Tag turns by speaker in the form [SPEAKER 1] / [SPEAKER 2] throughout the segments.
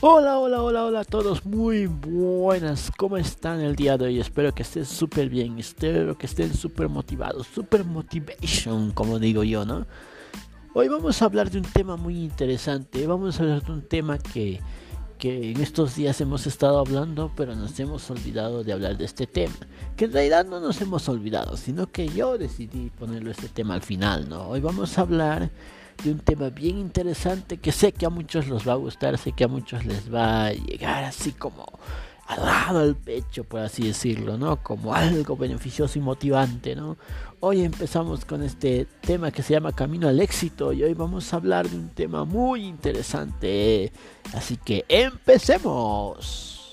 [SPEAKER 1] Hola, hola, hola, hola a todos, muy buenas, ¿cómo están el día de hoy? Espero que estén súper bien, espero que estén súper motivados, súper motivation, como digo yo, ¿no? Hoy vamos a hablar de un tema muy interesante, vamos a hablar de un tema que, que en estos días hemos estado hablando, pero nos hemos olvidado de hablar de este tema. Que en realidad no nos hemos olvidado, sino que yo decidí ponerlo este tema al final, ¿no? Hoy vamos a hablar de un tema bien interesante que sé que a muchos les va a gustar, sé que a muchos les va a llegar así como al lado al pecho, por así decirlo, ¿no? Como algo beneficioso y motivante, ¿no? Hoy empezamos con este tema que se llama Camino al éxito y hoy vamos a hablar de un tema muy interesante. Así que empecemos.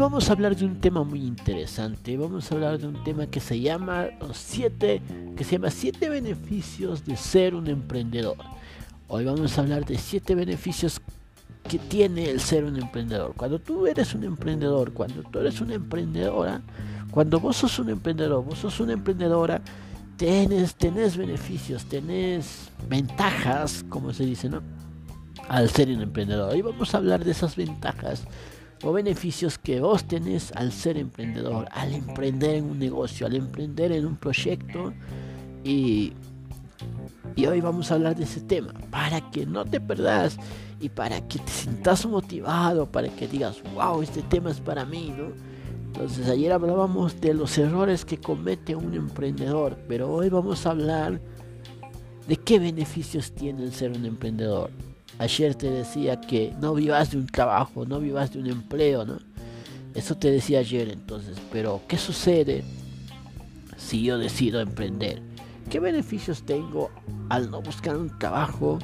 [SPEAKER 1] Vamos a hablar de un tema muy interesante. Vamos a hablar de un tema que se llama siete, que se llama siete beneficios de ser un emprendedor. Hoy vamos a hablar de siete beneficios que tiene el ser un emprendedor. Cuando tú eres un emprendedor, cuando tú eres una emprendedora, cuando vos sos un emprendedor, vos sos una emprendedora, tenés, tenés beneficios, tenés ventajas, como se dice, ¿no? Al ser un emprendedor. Hoy vamos a hablar de esas ventajas o beneficios que vos tenés al ser emprendedor, al emprender en un negocio, al emprender en un proyecto. Y, y hoy vamos a hablar de ese tema, para que no te perdas y para que te sientas motivado, para que digas, wow, este tema es para mí, ¿no? Entonces ayer hablábamos de los errores que comete un emprendedor, pero hoy vamos a hablar de qué beneficios tiene el ser un emprendedor. Ayer te decía que no vivas de un trabajo, no vivas de un empleo, ¿no? Eso te decía ayer entonces, pero ¿qué sucede si yo decido emprender? ¿Qué beneficios tengo al no buscar un trabajo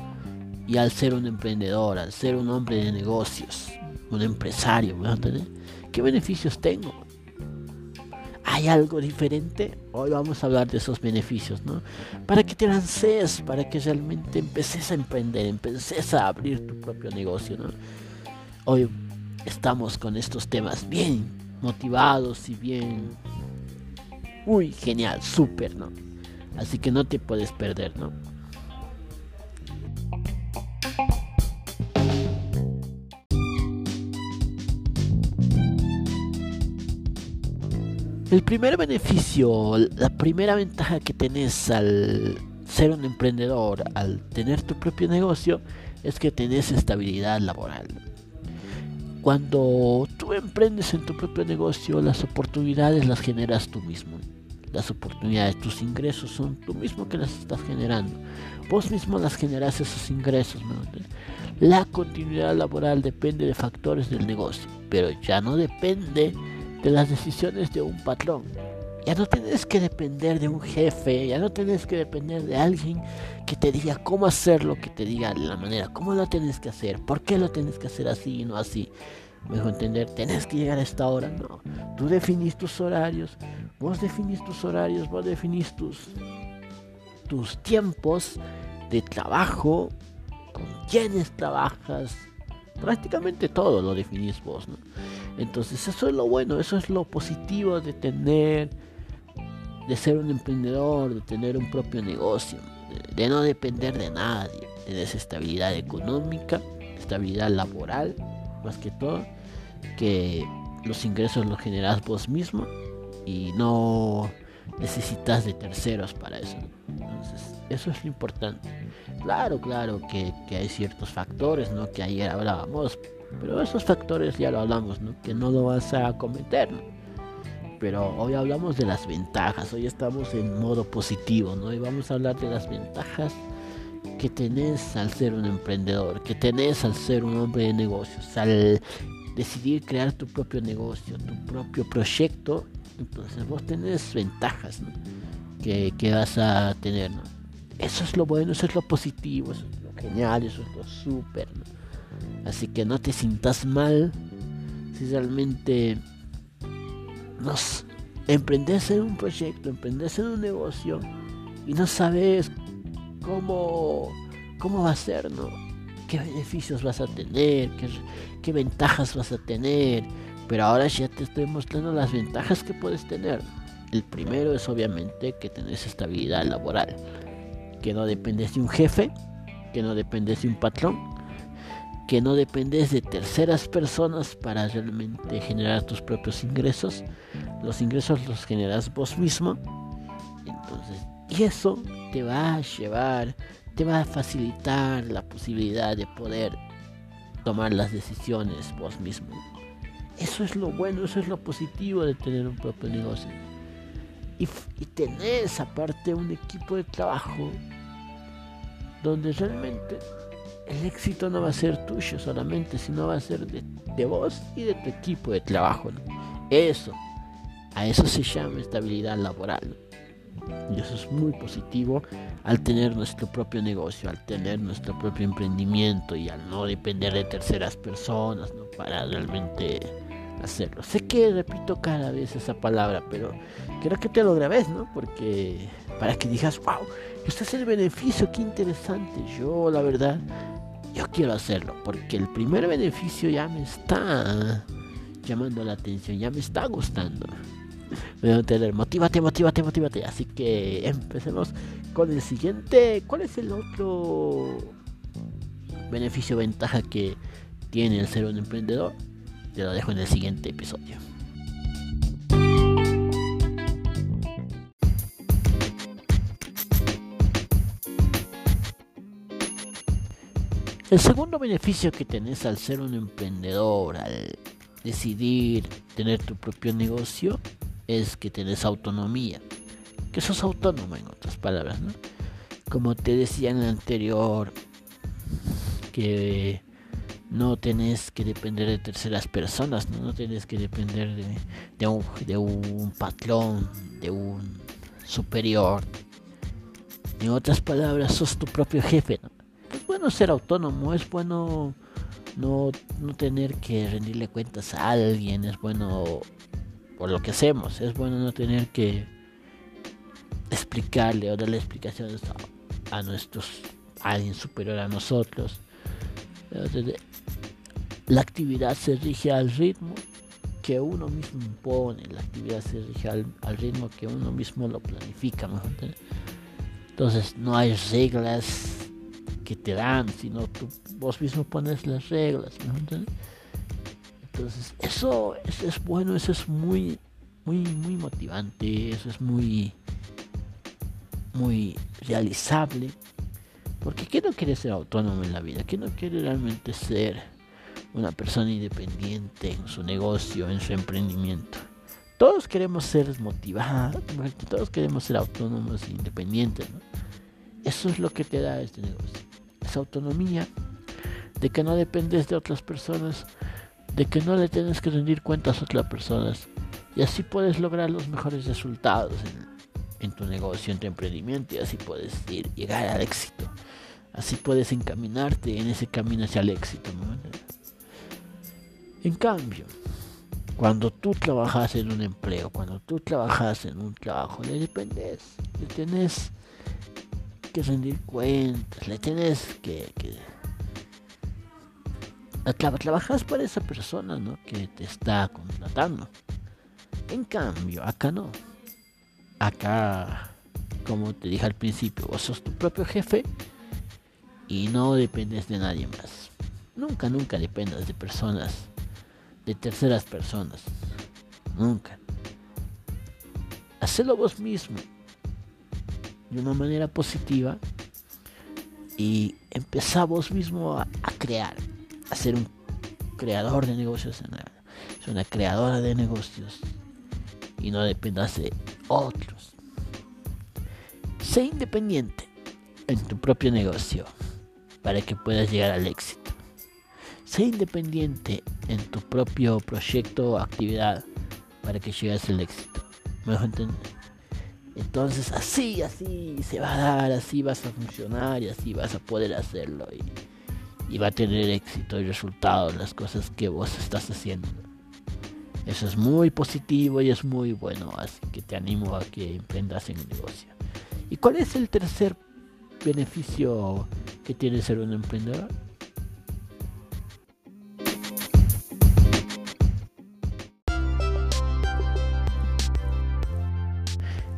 [SPEAKER 1] y al ser un emprendedor, al ser un hombre de negocios, un empresario, ¿me? ¿Qué beneficios tengo? Hay algo diferente, hoy vamos a hablar de esos beneficios, ¿no? Para que te lances, para que realmente empeces a emprender, empeces a abrir tu propio negocio, ¿no? Hoy estamos con estos temas bien motivados y bien... Uy, genial, súper, ¿no? Así que no te puedes perder, ¿no? El primer beneficio, la primera ventaja que tenés al ser un emprendedor, al tener tu propio negocio, es que tenés estabilidad laboral. Cuando tú emprendes en tu propio negocio, las oportunidades las generas tú mismo. Las oportunidades, tus ingresos son tú mismo que las estás generando. Vos mismo las generas esos ingresos. La continuidad laboral depende de factores del negocio, pero ya no depende de las decisiones de un patrón. Ya no tienes que depender de un jefe, ya no tienes que depender de alguien que te diga cómo hacerlo, que te diga la manera, cómo lo tienes que hacer, por qué lo tienes que hacer así y no así. Mejor entender, tenés que llegar a esta hora, no. Tú definís tus horarios, vos definís tus horarios, vos definís tus, tus tiempos de trabajo, con quiénes trabajas, prácticamente todo lo definís vos, ¿no? Entonces eso es lo bueno, eso es lo positivo de tener, de ser un emprendedor, de tener un propio negocio, de, no depender de nadie, de esa estabilidad económica, estabilidad laboral, más que todo, que los ingresos los generas vos mismo y no necesitas de terceros para eso. Entonces, eso es lo importante. Claro, claro que, que hay ciertos factores, ¿no? Que ayer hablábamos, pero esos factores ya lo hablamos, ¿no? Que no lo vas a cometer, Pero hoy hablamos de las ventajas, hoy estamos en modo positivo, ¿no? Y vamos a hablar de las ventajas que tenés al ser un emprendedor, que tenés al ser un hombre de negocios, al decidir crear tu propio negocio, tu propio proyecto, entonces vos tenés ventajas que, que, vas a tener. ¿no? Eso es lo bueno, eso es lo positivo, eso es lo genial, eso es lo súper. ¿no? Así que no te sientas mal si realmente nos emprendes en un proyecto, emprendes en un negocio y no sabes cómo, cómo va a ser, ¿no? ¿Qué beneficios vas a tener? ¿Qué, ¿Qué ventajas vas a tener? Pero ahora ya te estoy mostrando las ventajas que puedes tener. El primero es obviamente que tenés estabilidad laboral, que no dependes de un jefe, que no dependes de un patrón, que no dependes de terceras personas para realmente generar tus propios ingresos. Los ingresos los generas vos mismo. Entonces, y eso te va a llevar, te va a facilitar la posibilidad de poder tomar las decisiones vos mismo. Eso es lo bueno, eso es lo positivo de tener un propio negocio. Y, y tenés aparte un equipo de trabajo donde realmente el éxito no va a ser tuyo solamente, sino va a ser de, vos y de tu equipo de trabajo. Eso, a eso se llama estabilidad laboral. Y eso es muy positivo al tener nuestro propio negocio, al tener nuestro propio emprendimiento y al no depender de terceras personas ¿no? para realmente hacerlo. Sé que repito cada vez esa palabra, pero quiero que te lo grabes, ¿no? Porque para que digas, wow, este es el beneficio, qué interesante. Yo, la verdad, yo quiero hacerlo, porque el primer beneficio ya me está llamando la atención, ya me está gustando. Me a tener, motívate, motívate, motívate. Así que empecemos con el siguiente. ¿Cuál es el otro beneficio, ventaja que tiene el ser un emprendedor? Te lo dejo en el siguiente episodio. El segundo beneficio que tenés al ser un emprendedor, al decidir tener tu propio negocio, es que tenés autonomía. Que sos autónomo en otras palabras, ¿no? Como te decía en el anterior, que no tenés que depender de terceras personas, no, no tenés que depender de, un, de un patrón, de un superior. En otras palabras, sos tu propio jefe. Es bueno ser autónomo, es bueno no, no tener que rendirle cuentas a alguien, es bueno por lo que hacemos, es bueno no tener que explicarle o darle explicaciones a, a nuestros a alguien superior a nosotros la actividad se rige al ritmo que uno mismo impone, la actividad se rige al, ritmo que uno mismo lo planifica. Entonces no hay reglas que te dan, sino tú vos mismo pones las reglas. Entonces eso, eso, es bueno, eso es muy, muy, muy motivante, eso es muy, muy realizable. Porque ¿quién no quiere ser autónomo en la vida? ¿Quién no quiere realmente ser una persona independiente en su negocio, en su emprendimiento. Todos queremos ser motivados, todos queremos ser autónomos e independientes. Eso es lo que te da este negocio. Esa autonomía de que no dependes de otras personas, de que no le tienes que rendir cuentas a otras personas. Y así puedes lograr los mejores resultados en, tu negocio, en tu emprendimiento, y así puedes ir, llegar al éxito. Así puedes encaminarte en ese camino hacia el éxito. En cambio, cuando tú trabajas en un empleo, cuando tú trabajas en un trabajo, le dependes, le tienes que rendir cuentas, le tienes que, que trabajas para esa persona ¿no? que te está contratando. En cambio, acá no. Acá, como te dije al principio, vos sos tu propio jefe y no dependes de nadie más. Nunca, nunca dependas de personas de terceras personas. Nunca. Hacelo vos mismo de una manera positiva y empezá vos mismo a, crear, a ser un creador de negocios, es una creadora de negocios y no dependas de otros. Sé independiente en tu propio negocio para que puedas llegar al éxito. Sé independiente en tu propio proyecto o actividad para que llegues al éxito. ¿Me dejo entender? Entonces así, así se va a dar, así vas a funcionar y así vas a poder hacerlo y, y va a tener éxito y resultado en las cosas que vos estás haciendo. Eso es muy positivo y es muy bueno, así que te animo a que emprendas en el negocio. ¿Y cuál es el tercer beneficio que tiene ser un emprendedor?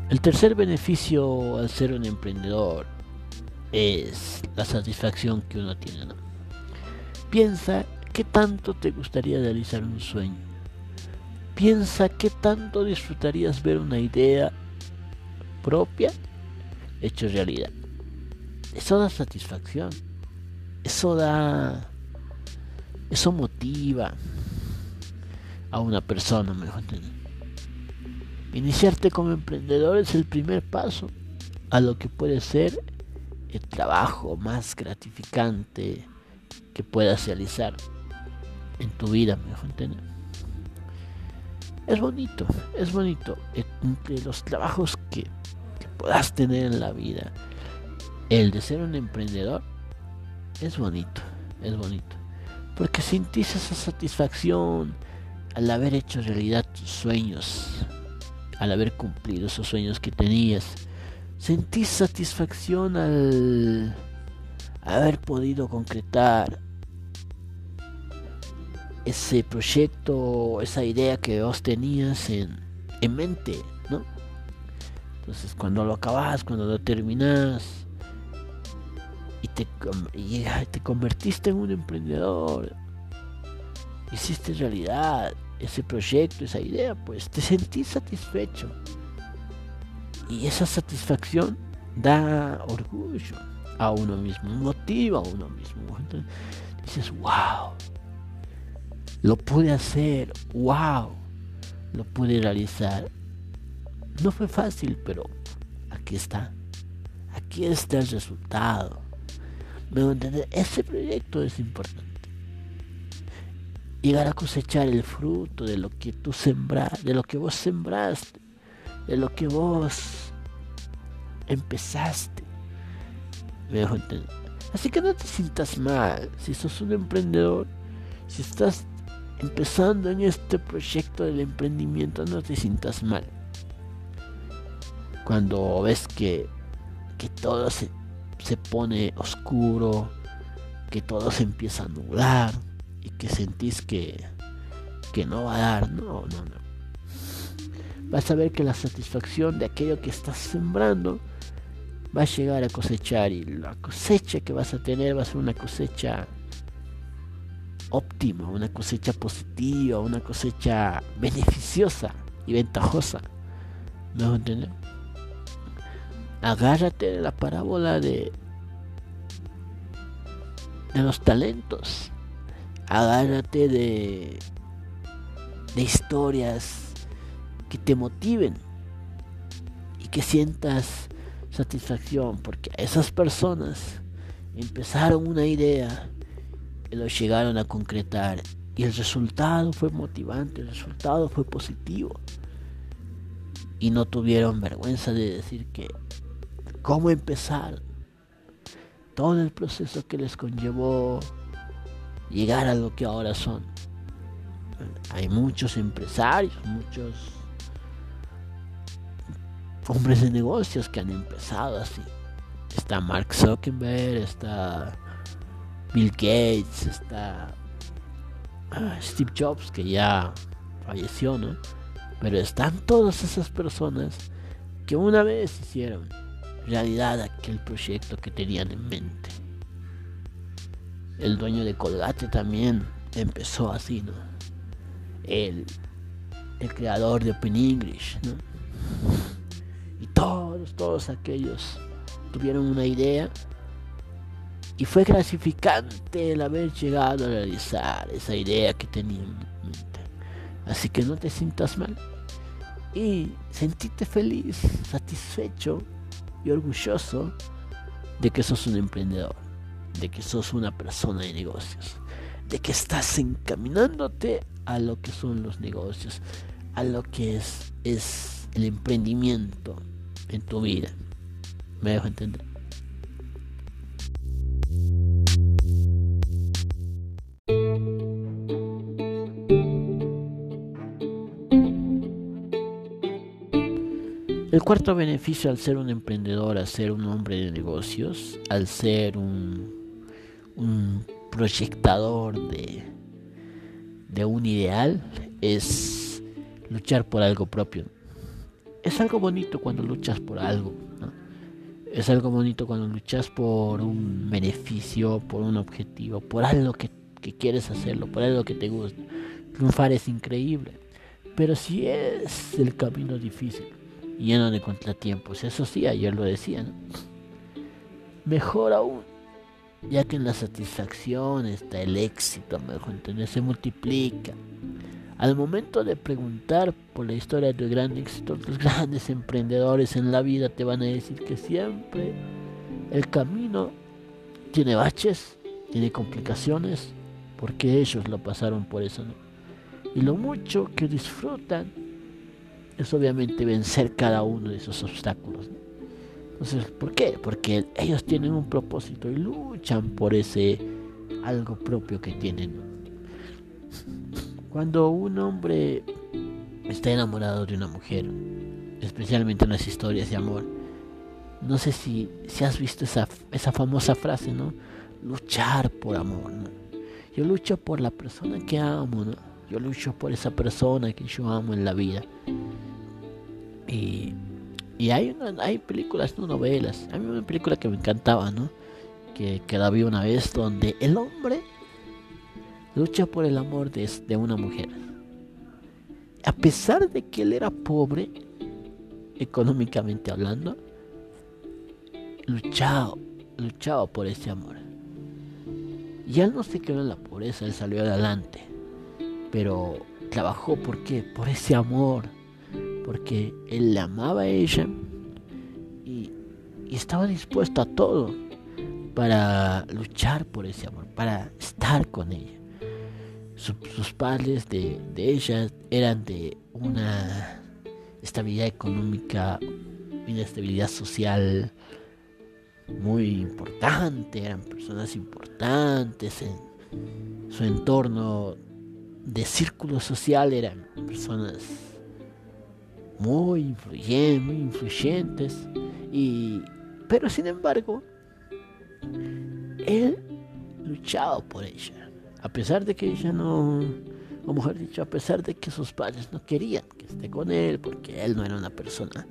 [SPEAKER 1] El tercer beneficio al ser un emprendedor es la satisfacción que uno tiene. Piensa qué tanto te gustaría realizar un sueño. Piensa qué tanto disfrutarías ver una idea propia hecho realidad. Eso da satisfacción. Eso da... Eso motiva a una persona, mejor Iniciarte como emprendedor es el primer paso a lo que puede ser el trabajo más gratificante que puedas realizar en tu vida, mejor entender. Es bonito, es bonito. Entre los trabajos que, que puedas tener en la vida, el de ser un emprendedor es bonito, es bonito. Porque sentís esa satisfacción al haber hecho realidad tus sueños, al haber cumplido esos sueños que tenías. Sentís satisfacción al haber podido concretar ese proyecto, esa idea que vos tenías en, en mente, ¿no? Entonces cuando lo acabas, cuando lo terminas y te, y te convertiste en un emprendedor, hiciste realidad ese proyecto, esa idea, pues te sentís satisfecho. Y esa satisfacción da orgullo a uno mismo, motiva a uno mismo. Entonces, dices, wow, lo pude hacer, wow, lo pude realizar. No fue fácil, pero aquí está. Aquí está el resultado. Ese proyecto es importante. Llegar a cosechar el fruto de lo que tú sembraste, de lo que vos sembraste, de lo que vos empezaste. Así que no te sientas mal si sos un emprendedor, si estás empezando en este proyecto del emprendimiento, no te sientas mal. Cuando ves que, que todo se, se pone oscuro, que todo se empieza a nublar que sentís que, que no va a dar, no, no, no. Vas a ver que la satisfacción de aquello que estás sembrando va a llegar a cosechar y la cosecha que vas a tener va a ser una cosecha óptima, una cosecha positiva, una cosecha beneficiosa y ventajosa. ¿Me entender? Agárrate de la parábola de, de los talentos. Agárrate de, de historias que te motiven y que sientas satisfacción porque esas personas empezaron una idea lo llegaron a concretar y el resultado fue motivante, el resultado fue positivo. Y no tuvieron vergüenza de decir que cómo empezar todo el proceso que les conllevó llegar a lo que ahora son. Hay muchos empresarios, muchos hombres de negocios que han empezado así. Está Mark Zuckerberg, está Bill Gates, está ah, Steve Jobs, que ya falleció, ¿no? Pero están todas esas personas que una vez hicieron realidad aquel proyecto que tenían en mente. El dueño de Colgate también empezó así, ¿no? El, el creador de Open English, ¿no? Y todos, todos aquellos tuvieron una idea y fue gratificante el haber llegado a realizar esa idea que tenía en mente. Así que no te sientas mal. Y sentite feliz, satisfecho y orgulloso de que sos un emprendedor, de que sos una persona de negocios, de que estás encaminándote a lo que son los negocios, a lo que es, es el emprendimiento en tu vida. ¿Me dejo entender? El cuarto beneficio al ser un emprendedor, al ser un hombre de negocios, al ser un, proyectador de, de un ideal, es luchar por algo propio. es algo bonito cuando luchas por algo. Es algo bonito cuando luchas por un beneficio, por un objetivo, por algo que, que quieres hacerlo, por algo que te gusta. Triunfar es increíble. Pero si es el camino difícil, lleno de contratiempos, eso sí, ayer lo decía, mejor aún, ya que en la satisfacción está el éxito, mejor entender, se multiplica. Al momento de preguntar por la historia de gran éxito, los grandes emprendedores en la vida te van a decir que siempre el camino tiene baches, tiene complicaciones, porque ellos lo pasaron por eso. Y lo mucho que disfrutan es obviamente vencer cada uno de esos obstáculos. Entonces, ¿por qué? Porque ellos tienen un propósito y luchan por ese algo propio que tienen. Cuando un hombre está enamorado de una mujer, especialmente en las historias de amor, no sé si, si has visto esa, esa famosa frase, ¿no? Luchar por amor. Yo lucho por la persona que amo, ¿no? Yo lucho por esa persona que yo amo en la vida. Y y hay, hay películas, no novelas. A mí una película que me encantaba, ¿no? Que, que la vi una vez donde el hombre lucha por el amor de, de una mujer. A pesar de que él era pobre, económicamente hablando, luchaba, luchaba por ese amor. Y él no se quedó en la pobreza, él salió adelante. Pero trabajó por qué? Por ese amor porque él la amaba a ella y, estaba dispuesto a todo para luchar por ese amor, para estar con ella. sus padres de, de ella eran de una estabilidad económica, una estabilidad social muy importante, eran personas importantes en su entorno de círculo social, eran personas muy influyentes, muy influyentes, y, pero sin embargo, él luchaba por ella, a pesar de que ella no, o mejor dicho, a pesar de que sus padres no querían que esté con él, porque él no era una persona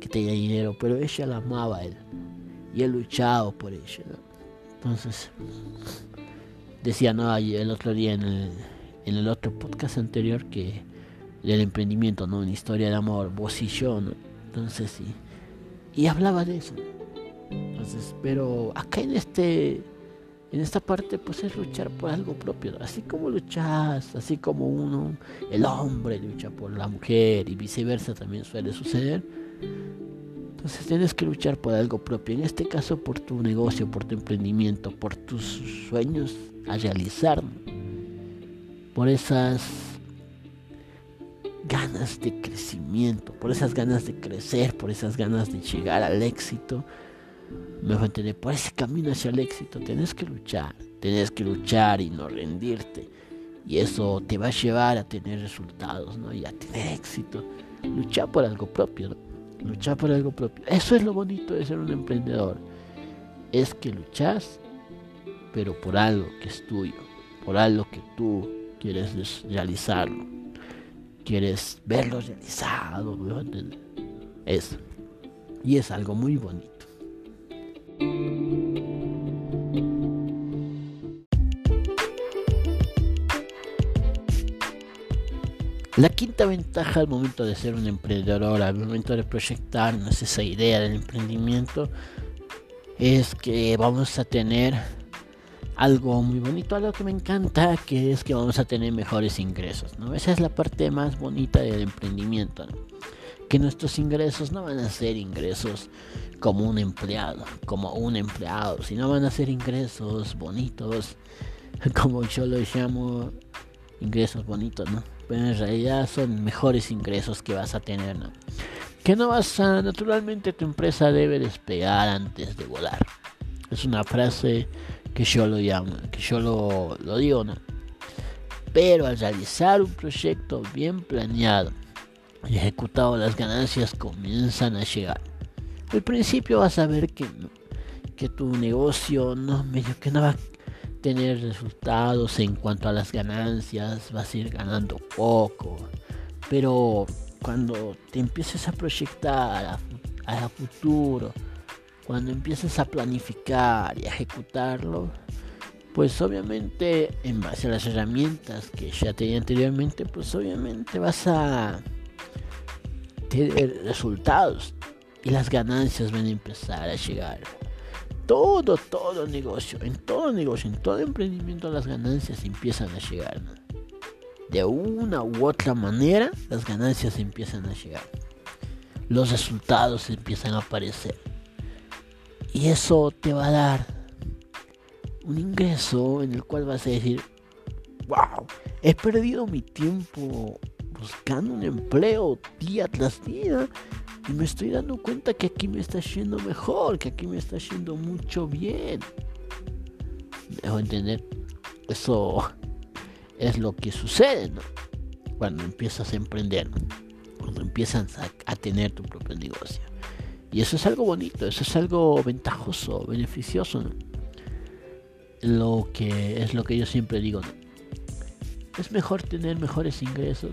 [SPEAKER 1] que tenía dinero, pero ella la amaba a él, y él luchaba por ella. Entonces, decía, no, el otro día en el, en el otro podcast anterior que del emprendimiento, ¿no? Una historia de amor, vos y yo. Entonces sí. Y hablaba de eso. Entonces, pero acá en este en esta parte pues es luchar por algo propio, así como luchas, así como uno, el hombre lucha por la mujer y viceversa también suele suceder. Entonces tienes que luchar por algo propio, en este caso por tu negocio, por tu emprendimiento, por tus sueños a realizar, por esas ganas de crecimiento, por esas ganas de crecer, por esas ganas de llegar al éxito. Me voy a entender, por ese camino hacia el éxito tenés que luchar, tenés que luchar y no rendirte. Y eso te va a llevar a tener resultados, ¿no? Y a tener éxito. Luchar por algo propio. Luchar por algo propio. Eso es lo bonito de ser un emprendedor. Es que luchas, pero por algo que es tuyo, por algo que tú quieres realizarlo quieres verlo realizado, eso. Y es algo muy bonito. La quinta ventaja al momento de ser un emprendedor, al momento de proyectarnos esa idea del emprendimiento, es que vamos a tener algo muy bonito, algo que me encanta, que es que vamos a tener mejores ingresos, ¿no? Esa es la parte más bonita del emprendimiento, Que nuestros ingresos no van a ser ingresos como un empleado, como un empleado, sino van a ser ingresos bonitos, como yo lo llamo, ingresos bonitos, ¿no? Pero en realidad son mejores ingresos que vas a tener, ¿no? Que no vas a, naturalmente tu empresa debe despegar antes de volar. Es una frase que yo lo llamo, que yo lo, lo digo, ¿no? Pero al realizar un proyecto bien planeado y ejecutado, las ganancias comienzan a llegar. Al principio vas a ver que, que tu negocio no, medio que no va a tener resultados en cuanto a las ganancias, vas a ir ganando poco. Pero cuando te empieces a proyectar a, futuro, cuando empieces a planificar y a ejecutarlo, pues obviamente en base a las herramientas que ya tenía anteriormente, pues obviamente vas a tener resultados y las ganancias van a empezar a llegar. Todo, todo negocio, en todo negocio, en todo emprendimiento las ganancias empiezan a llegar. De una u otra manera las ganancias empiezan a llegar. Los resultados empiezan a aparecer. Y eso te va a dar un ingreso en el cual vas a decir, wow, he perdido mi tiempo buscando un empleo día tras día y me estoy dando cuenta que aquí me está yendo mejor, que aquí me está yendo mucho bien. dejo entender? Eso es lo que sucede, ¿no? Cuando empiezas a emprender, cuando empiezas a, a tener tu propio negocio. Y eso es algo bonito, eso es algo ventajoso, beneficioso, lo que es lo que yo siempre digo. Es mejor tener mejores ingresos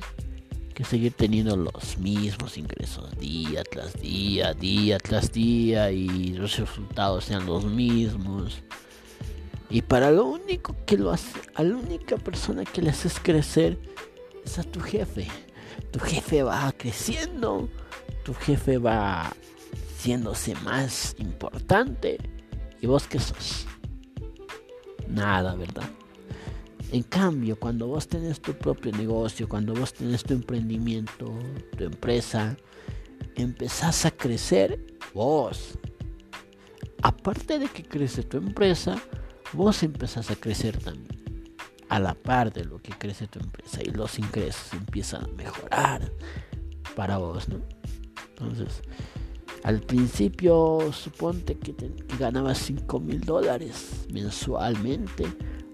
[SPEAKER 1] que seguir teniendo los mismos ingresos día tras día, día tras día y los resultados sean los mismos. Y para lo único que lo hace, a la única persona que le haces crecer es a tu jefe. Tu jefe va creciendo, tu jefe va siéndose más importante. ¿Y vos qué sos? nada, ¿verdad? En cambio, cuando vos tenés tu propio negocio, cuando vos tenés tu emprendimiento, tu empresa, empezás a crecer vos. Aparte de que crece tu empresa, vos empezás a crecer también. A la par de lo que crece tu empresa y los ingresos empiezan a mejorar para vos, ¿no? Entonces, al principio suponte que, ganabas 5 mil dólares mensualmente,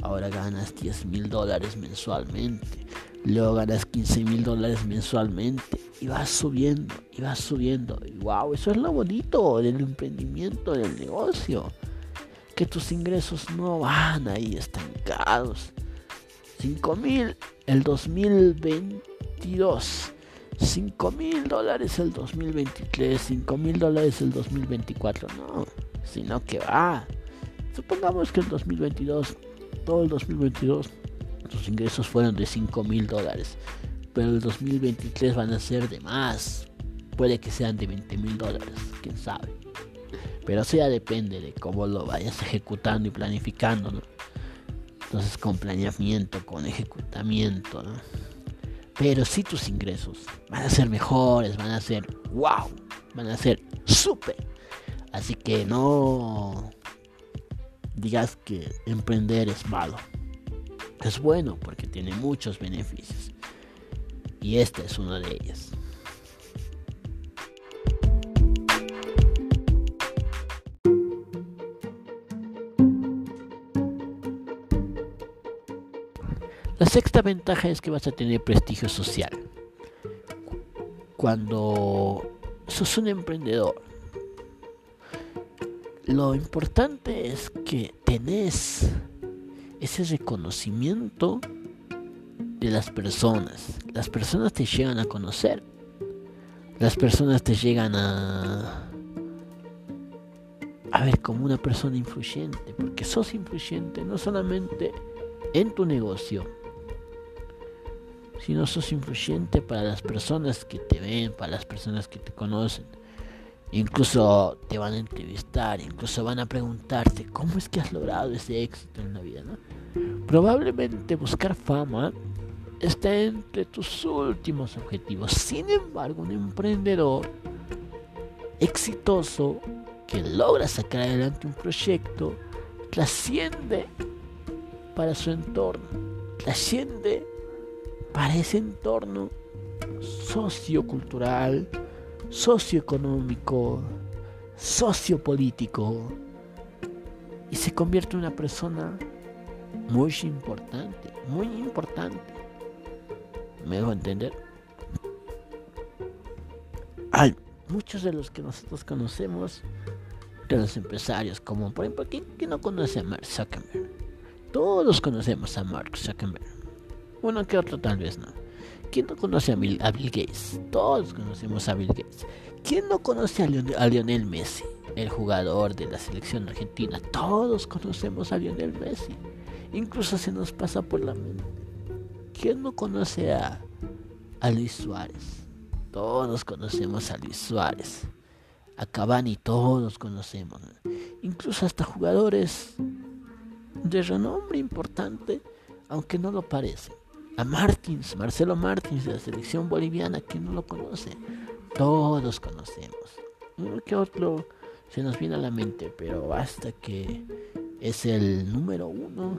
[SPEAKER 1] ahora ganas 10 mil dólares mensualmente, luego ganas 15 mil dólares mensualmente y vas subiendo y vas subiendo. Y wow, eso es lo bonito del emprendimiento, del negocio, que tus ingresos no van ahí estancados. 5 mil el 2022 5 mil dólares el 2023, 5 mil dólares el 2024, no, sino que va. Supongamos que el 2022, todo el 2022, los ingresos fueron de 5 mil dólares, pero el 2023 van a ser de más, puede que sean de 20 mil dólares, quién sabe. Pero eso ya depende de cómo lo vayas ejecutando y planificando, ¿no? Entonces con planeamiento, con ejecutamiento, ¿no? Pero si tus ingresos van a ser mejores, van a ser wow, van a ser súper. Así que no digas que emprender es malo. Es bueno porque tiene muchos beneficios. Y este es uno de ellos. La sexta ventaja es que vas a tener prestigio social. Cuando sos un emprendedor, lo importante es que tenés ese reconocimiento de las personas. Las personas te llegan a conocer. Las personas te llegan a a ver como una persona influyente, porque sos influyente no solamente en tu negocio, si no sos influyente para las personas que te ven, para las personas que te conocen. Incluso te van a entrevistar, incluso van a preguntarte cómo es que has logrado ese éxito en la vida. Probablemente buscar fama está entre tus últimos objetivos. Sin embargo, un emprendedor exitoso que logra sacar adelante un proyecto trasciende para su entorno, trasciende para ese entorno sociocultural, socioeconómico, sociopolítico y se convierte en una persona muy importante, muy importante. ¿Me dejo entender? Hay muchos de los que nosotros conocemos, de los empresarios, como por ejemplo, ¿quién, quién no conoce a Mark Zuckerberg? Todos conocemos a Mark Zuckerberg uno que otro tal vez no. ¿Quién no conoce a Bill, Gates? Todos conocemos a Bill Gates. ¿Quién no conoce a, Lionel Messi? El jugador de la selección argentina. Todos conocemos a Lionel Messi. Incluso se nos pasa por la mente. ¿Quién no conoce a, a Luis Suárez? Todos conocemos a Luis Suárez. A Cavani todos conocemos. Incluso hasta jugadores de renombre importante, aunque no lo parece. A Martins, Marcelo Martins de la selección boliviana, que no lo conoce. Todos conocemos. Uno que otro se nos viene a la mente, pero basta que es el número uno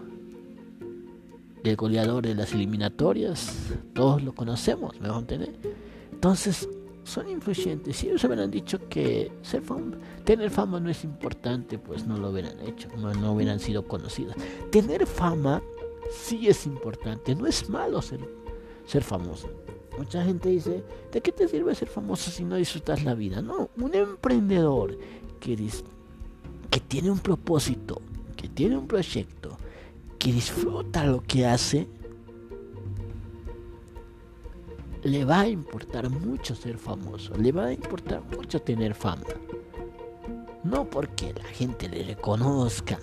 [SPEAKER 1] del goleador de las eliminatorias. Todos lo conocemos, me van a entender. Entonces, son influyentes. Si ellos hubieran dicho que ser tener fama no es importante, pues no lo hubieran hecho, no, no hubieran sido conocidos. Tener fama sí es importante, no es malo ser, ser famoso. Mucha gente dice, ¿de qué te sirve ser famoso si no disfrutas la vida? No, un emprendedor que, que tiene un propósito, que tiene un proyecto, que disfruta lo que hace, le va a importar mucho ser famoso, le va a importar mucho tener fama. No porque la gente le reconozca,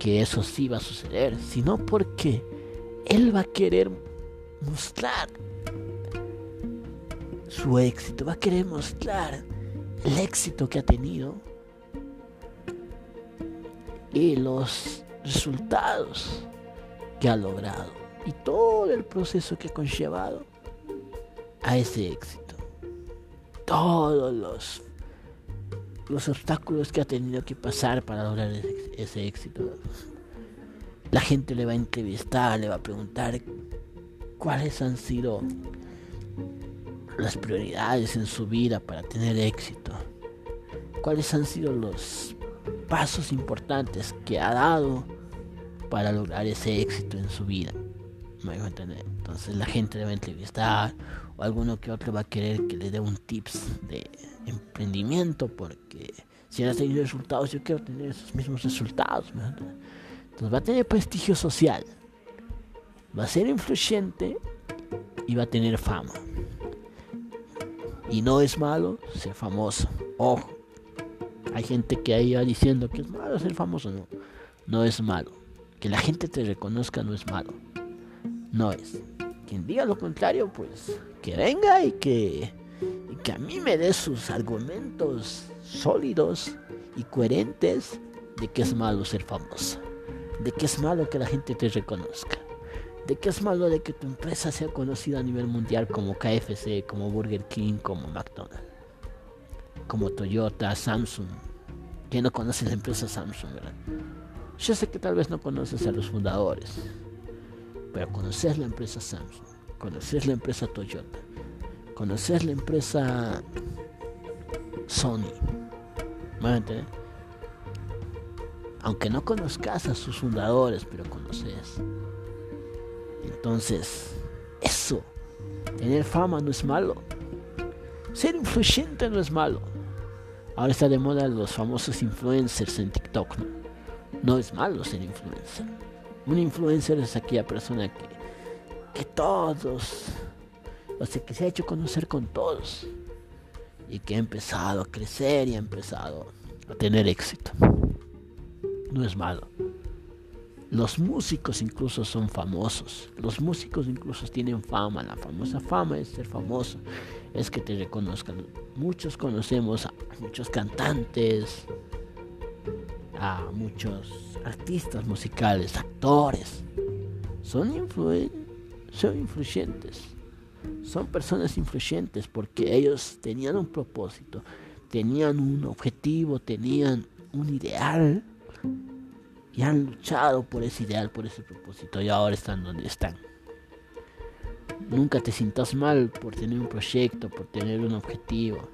[SPEAKER 1] que eso sí va a suceder, sino porque él va a querer mostrar su éxito, va a querer mostrar el éxito que ha tenido y los resultados que ha logrado y todo el proceso que ha conllevado a ese éxito. Todos los, los obstáculos que ha tenido que pasar para lograr ese, éxito. La gente le va a entrevistar, le va a preguntar cuáles han sido las prioridades en su vida para tener éxito. Cuáles han sido los pasos importantes que ha dado para lograr ese éxito en su vida. Entonces la gente le va a entrevistar o alguno que otro va a querer que le dé un tips de emprendimiento porque si ha tenido resultados yo quiero tener esos mismos resultados. Entonces va a tener prestigio social, va a ser influyente y va a tener fama. Y no es malo ser famoso. Ojo, hay gente que ahí va diciendo que es malo ser famoso. No, no es malo. Que la gente te reconozca no es malo no es. Quien diga lo contrario, pues que venga y que, que a mí me dé sus argumentos sólidos y coherentes de que es malo ser famoso, de que es malo que la gente te reconozca, de que es malo de que tu empresa sea conocida a nivel mundial como KFC, como Burger King, como McDonald's, como Toyota, Samsung. que no conoces la empresa Samsung, verdad? Yo sé que tal vez no conoces a los fundadores, pero conocer la empresa Samsung, conocer la empresa Toyota, conocer la empresa Sony, Aunque no conozcas a sus fundadores, pero conoces. Entonces, eso, tener fama no es malo. Ser influyente no es malo. Ahora está de moda los famosos influencers en TikTok, ¿no? No es malo ser influencer un influencer es aquella persona que, que todos, o sea, que se ha hecho conocer con todos y que ha empezado a crecer y ha empezado a tener éxito. No es malo. Los músicos incluso son famosos. Los músicos incluso tienen fama. La famosa fama es ser famoso. Es que te reconozcan. Muchos conocemos a muchos cantantes, a muchos artistas musicales, actores. Son, son influyentes. Son personas influyentes porque ellos tenían un propósito, tenían un objetivo, tenían un ideal y han luchado por ese ideal, por ese propósito y ahora están donde están. Nunca te sientas mal por tener un proyecto, por tener un objetivo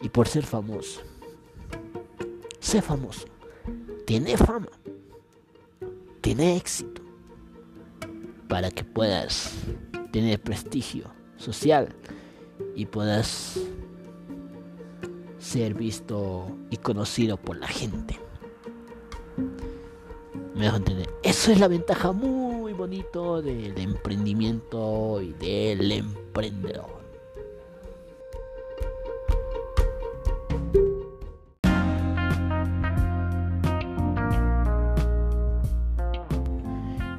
[SPEAKER 1] y por ser famoso. Sé famoso tiene fama, tiene éxito, para que puedas tener prestigio social y puedas ser visto y conocido por la gente. Me dejo entender. Eso es la ventaja muy, bonito del emprendimiento y del emprendedor.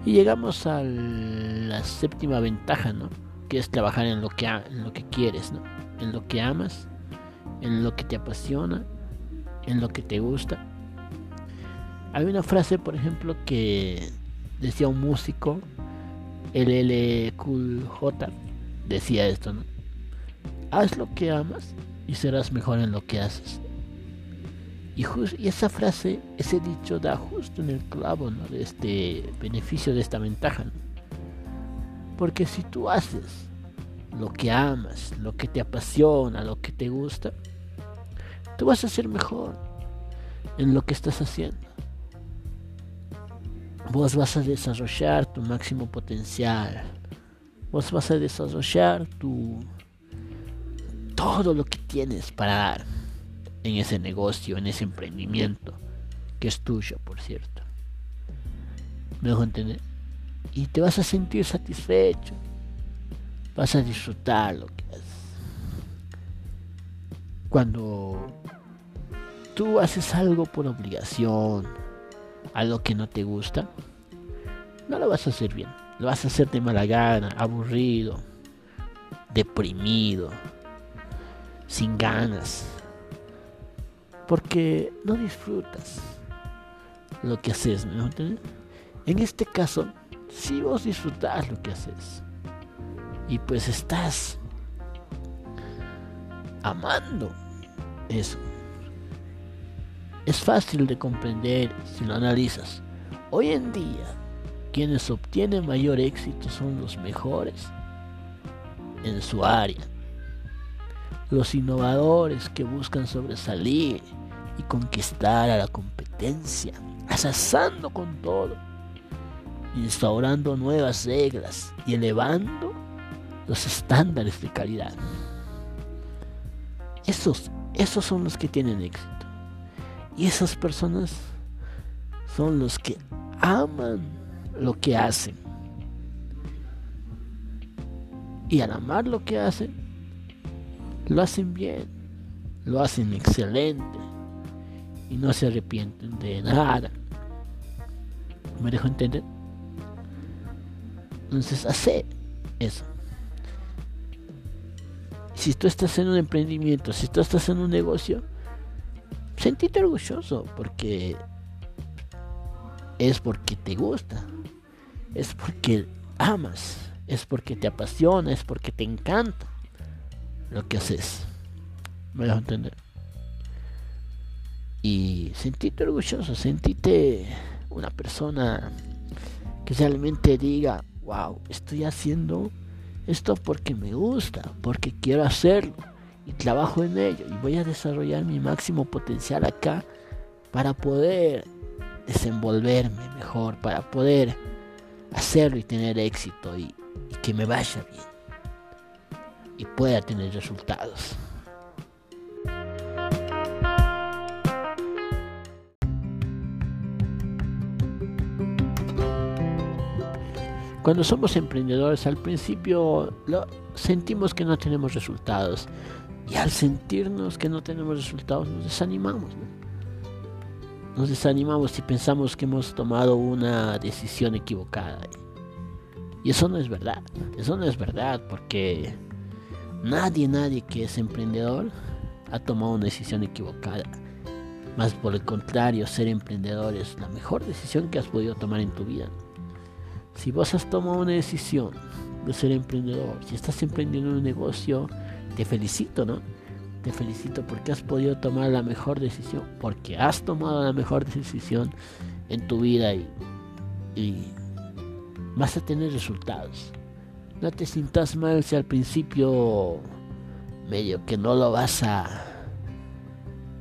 [SPEAKER 1] Y llegamos a la séptima ventaja, ¿no? Que es trabajar en lo que, lo que quieres, ¿no? En lo que amas, en lo que te apasiona, en lo que te gusta. Hay una frase, por ejemplo, que decía un músico, LL Cool J, decía esto, ¿no? Haz lo que amas y serás mejor en lo que haces. Y, y esa frase, ese dicho da justo en el clavo de este beneficio, de esta ventaja. Porque si tú haces lo que amas, lo que te apasiona, lo que te gusta, tú vas a ser mejor en lo que estás haciendo. Vos vas a desarrollar tu máximo potencial. Vos vas a desarrollar tu todo lo que tienes para dar en ese negocio, en ese emprendimiento, que es tuyo, por cierto. ¿Me dejo entender? Y te vas a sentir satisfecho. Vas a disfrutar lo que haces. Cuando tú haces algo por obligación, algo que no te gusta, no lo vas a hacer bien. Lo vas a hacer de mala gana, aburrido, deprimido, sin ganas porque no disfrutas lo que haces, ¿no? En este caso, si vos disfrutas lo que haces. Y pues estás amando eso, es fácil de comprender si lo analizas. Hoy en día, quienes obtienen mayor éxito son los mejores en su área. Los innovadores que buscan sobresalir y conquistar a la competencia, asazando con todo, instaurando nuevas reglas y elevando los estándares de calidad. Esos, esos son los que tienen éxito. Y esas personas son los que aman lo que hacen. Y al amar lo que hacen, lo hacen bien, lo hacen excelente y no se arrepienten de nada. ¿Me dejo entender? Entonces, hace eso. Si tú estás en un emprendimiento, si tú estás en un negocio, sentite orgulloso porque es porque te gusta, es porque amas, es porque te apasiona, es porque te encanta lo que haces. Me dejo entender. Y sentite orgulloso, sentite una persona que realmente diga, wow, estoy haciendo esto porque me gusta, porque quiero hacerlo y trabajo en ello y voy a desarrollar mi máximo potencial acá para poder desenvolverme mejor, para poder hacerlo y tener éxito y, que me vaya bien y pueda tener resultados. Cuando somos emprendedores al principio sentimos que no tenemos resultados y al sentirnos que no tenemos resultados nos desanimamos. Nos desanimamos y pensamos que hemos tomado una decisión equivocada. Y eso no es verdad. Eso no es verdad porque Nadie, nadie que es emprendedor ha tomado una decisión equivocada. Más por el contrario, ser emprendedor es la mejor decisión que has podido tomar en tu vida. Si vos has tomado una decisión de ser emprendedor, si estás emprendiendo un negocio, te felicito, ¿no? Te felicito porque has podido tomar la mejor decisión, porque has tomado la mejor decisión en tu vida y, vas a tener resultados. No te sientas mal si al principio medio que no lo vas a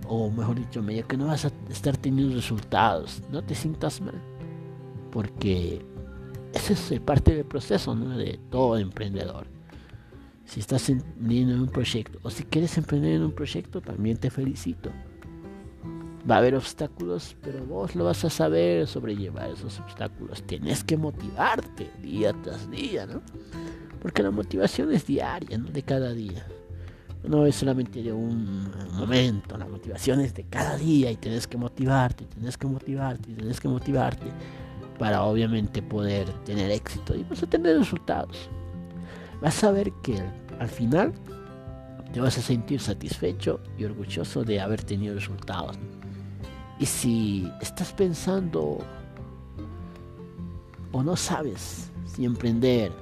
[SPEAKER 1] o mejor dicho, medio que no vas a estar teniendo resultados. No te sientas mal. Porque ese es parte del proceso de todo emprendedor. Si estás emprendiendo en un proyecto o si quieres emprender en un proyecto, también te felicito. Va a haber obstáculos, pero vos lo vas a saber sobrellevar esos obstáculos. Tienes que motivarte día tras día, ¿no? Porque la motivación es diaria, ¿no? De cada día. No es solamente de un momento, la motivación es de cada día y tienes que motivarte, tienes que motivarte, tienes que motivarte para obviamente poder tener éxito y vas a tener resultados. Vas a ver que al final te vas a sentir satisfecho y orgulloso de haber tenido resultados. Y si estás pensando o no sabes si emprender,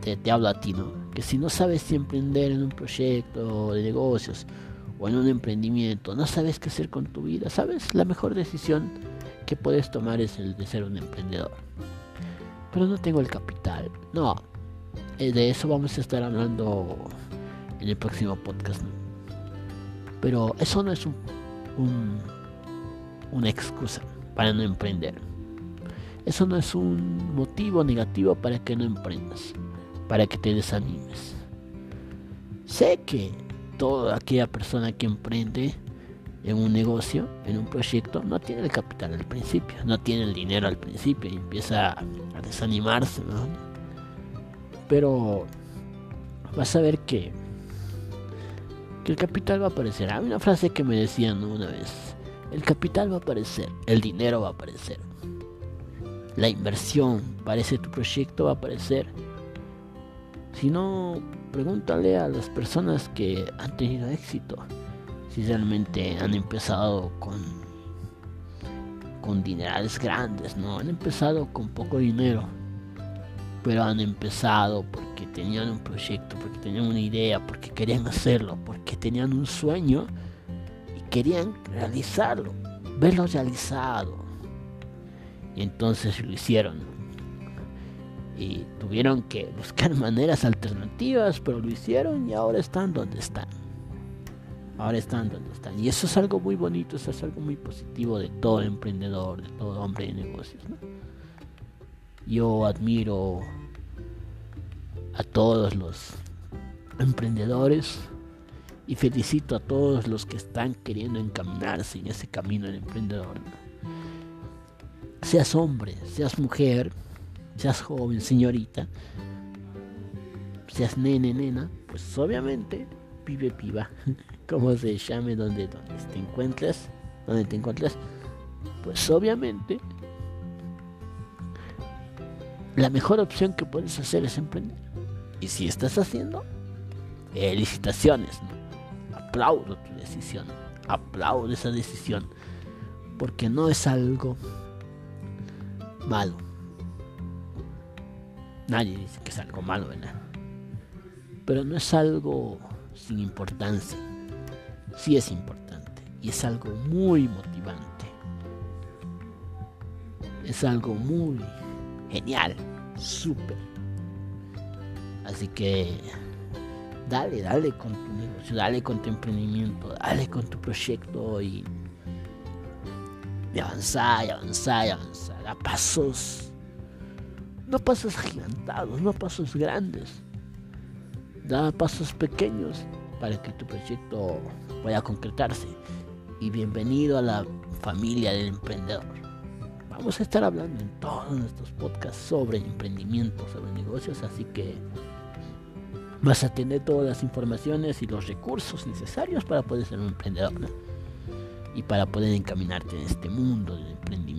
[SPEAKER 1] te, te hablo a ti, ¿no? Que si no sabes si emprender en un proyecto de negocios o en un emprendimiento, no sabes qué hacer con tu vida, ¿sabes? La mejor decisión que puedes tomar es el de ser un emprendedor. Pero no tengo el capital. No, eh, de eso vamos a estar hablando en el próximo podcast. Pero eso no es un, una excusa para no emprender. Eso no es un motivo negativo para que no emprendas, para que te desanimes. Sé que toda aquella persona que emprende en un negocio, en un proyecto, no tiene el capital al principio, no tiene el dinero al principio y empieza a desanimarse. Pero vas a ver que que el capital va a aparecer. Hay una frase que me decían una vez. El capital va a aparecer, el dinero va a aparecer. La inversión para ese tu proyecto va a aparecer. Si no, pregúntale a las personas que han tenido éxito. Si realmente han empezado con con dinerales grandes, no, han empezado con poco dinero, pero han empezado porque tenían un proyecto, porque tenían una idea, porque querían hacerlo, porque tenían un sueño y querían realizarlo, verlo realizado. Y entonces lo hicieron. Y tuvieron que buscar maneras alternativas, pero lo hicieron y ahora están donde están. Ahora están donde están. Y eso es algo muy bonito, eso es algo muy positivo de todo emprendedor, de todo hombre de negocios. Yo admiro a todos los emprendedores y felicito a todos los que están queriendo encaminarse en ese camino del emprendedor. Seas hombre, seas mujer, seas joven, señorita, seas nene, nena, pues obviamente pibe, piba, como se llame donde, donde te encuentres, donde te encuentres, pues obviamente la mejor opción que puedes hacer es emprender. Y si estás haciendo, felicitaciones. Aplaudo tu decisión. Aplaudo esa decisión. Porque no es algo malo. Nadie dice que es algo malo, ¿verdad? Pero no es algo sin importancia. Sí es importante. Y es algo muy motivante. Es algo muy genial. Súper. Así que dale, dale con tu negocio, dale con tu emprendimiento, dale con tu proyecto y, y avanzar, y avanzar, y avanzar. A pasos, no pasos gigantados, no pasos grandes. Da pasos pequeños para que tu proyecto pueda concretarse. Y bienvenido a la familia del emprendedor. Vamos a estar hablando en todos nuestros podcasts sobre emprendimiento, sobre negocios, así que vas a tener todas las informaciones y los recursos necesarios para poder ser un emprendedor y para poder encaminarte en este mundo del emprendimiento.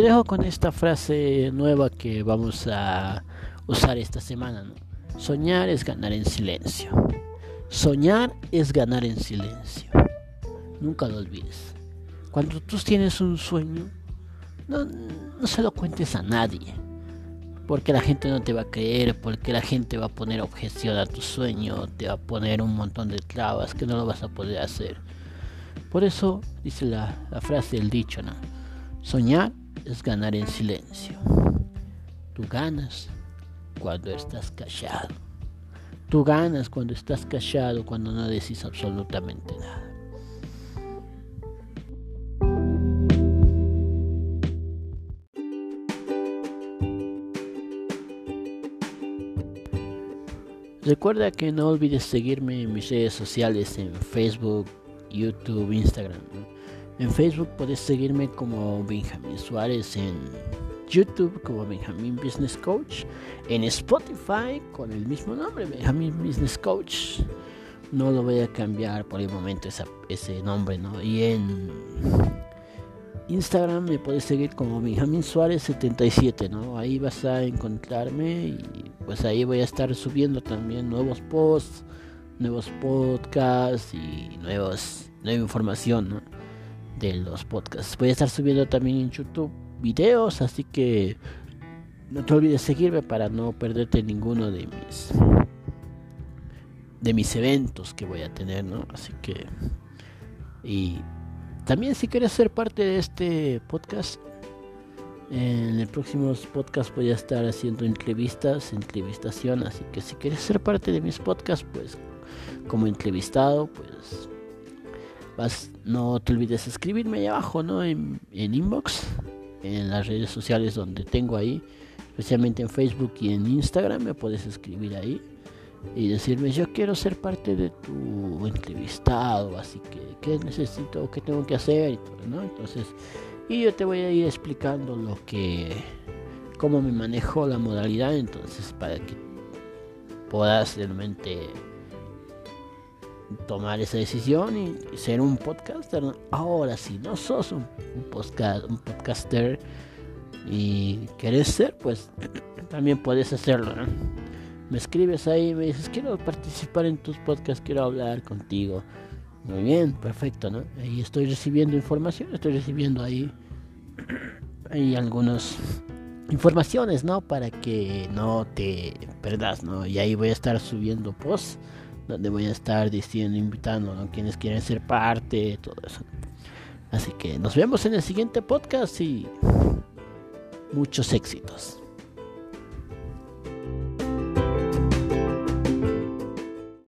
[SPEAKER 1] Te dejo con esta frase nueva que vamos a usar esta semana. Soñar es ganar en silencio. Soñar es ganar en silencio. Nunca lo olvides. Cuando tú tienes un sueño, no, se lo cuentes a nadie. Porque la gente no te va a creer, porque la gente va a poner objeción a tu sueño, te va a poner un montón de trabas que no lo vas a poder hacer. Por eso dice la, la frase del dicho, ¿no? Soñar es ganar en silencio. Tú ganas cuando estás callado. Tú ganas cuando estás callado, cuando no decís absolutamente nada. Recuerda que no olvides seguirme en mis redes sociales en Facebook, YouTube, Instagram. En Facebook puedes seguirme como Benjamín Suárez, en YouTube como Benjamín Business Coach, en Spotify con el mismo nombre, Benjamín Business Coach. No lo voy a cambiar por el momento ese nombre, ¿no? Y en Instagram me puedes seguir como Benjamín Suárez 77, ¿no? Ahí vas a encontrarme y pues ahí voy a estar subiendo también nuevos posts, nuevos podcasts y nuevos, nueva información, ¿no? De los podcasts. Voy a estar subiendo también en YouTube videos, así que no te olvides seguirme para no perderte ninguno de mis de mis eventos que voy a tener, ¿no? Así que y también si quieres ser parte de este podcast, en el próximo podcast voy a estar haciendo entrevistas, entrevistación, así que si quieres ser parte de mis podcasts, pues como entrevistado, pues no te olvides escribirme ahí abajo, ¿no? En, en inbox, en las redes sociales donde tengo ahí, especialmente en Facebook y en Instagram, me puedes escribir ahí y decirme yo quiero ser parte de tu entrevistado, así que qué necesito, qué tengo que hacer y todo, ¿no? Entonces, y yo te voy a ir explicando lo que, cómo me manejo la modalidad, entonces para que puedas realmente tomar esa decisión y ser un podcaster. Ahora, si no sos un, podcast, un podcaster y querés ser, pues también puedes hacerlo, me escribes ahí me dices, quiero participar en tus podcasts, quiero hablar contigo. Muy bien, perfecto, ¿no? Ahí estoy recibiendo información, estoy recibiendo ahí, ahí algunas informaciones, ¿no? Para que no te perdas, ¿no? Y ahí voy a estar subiendo posts donde voy a estar diciendo, invitando, ¿no? Quienes quieren ser parte, todo eso. Así que nos vemos en el siguiente podcast y muchos éxitos.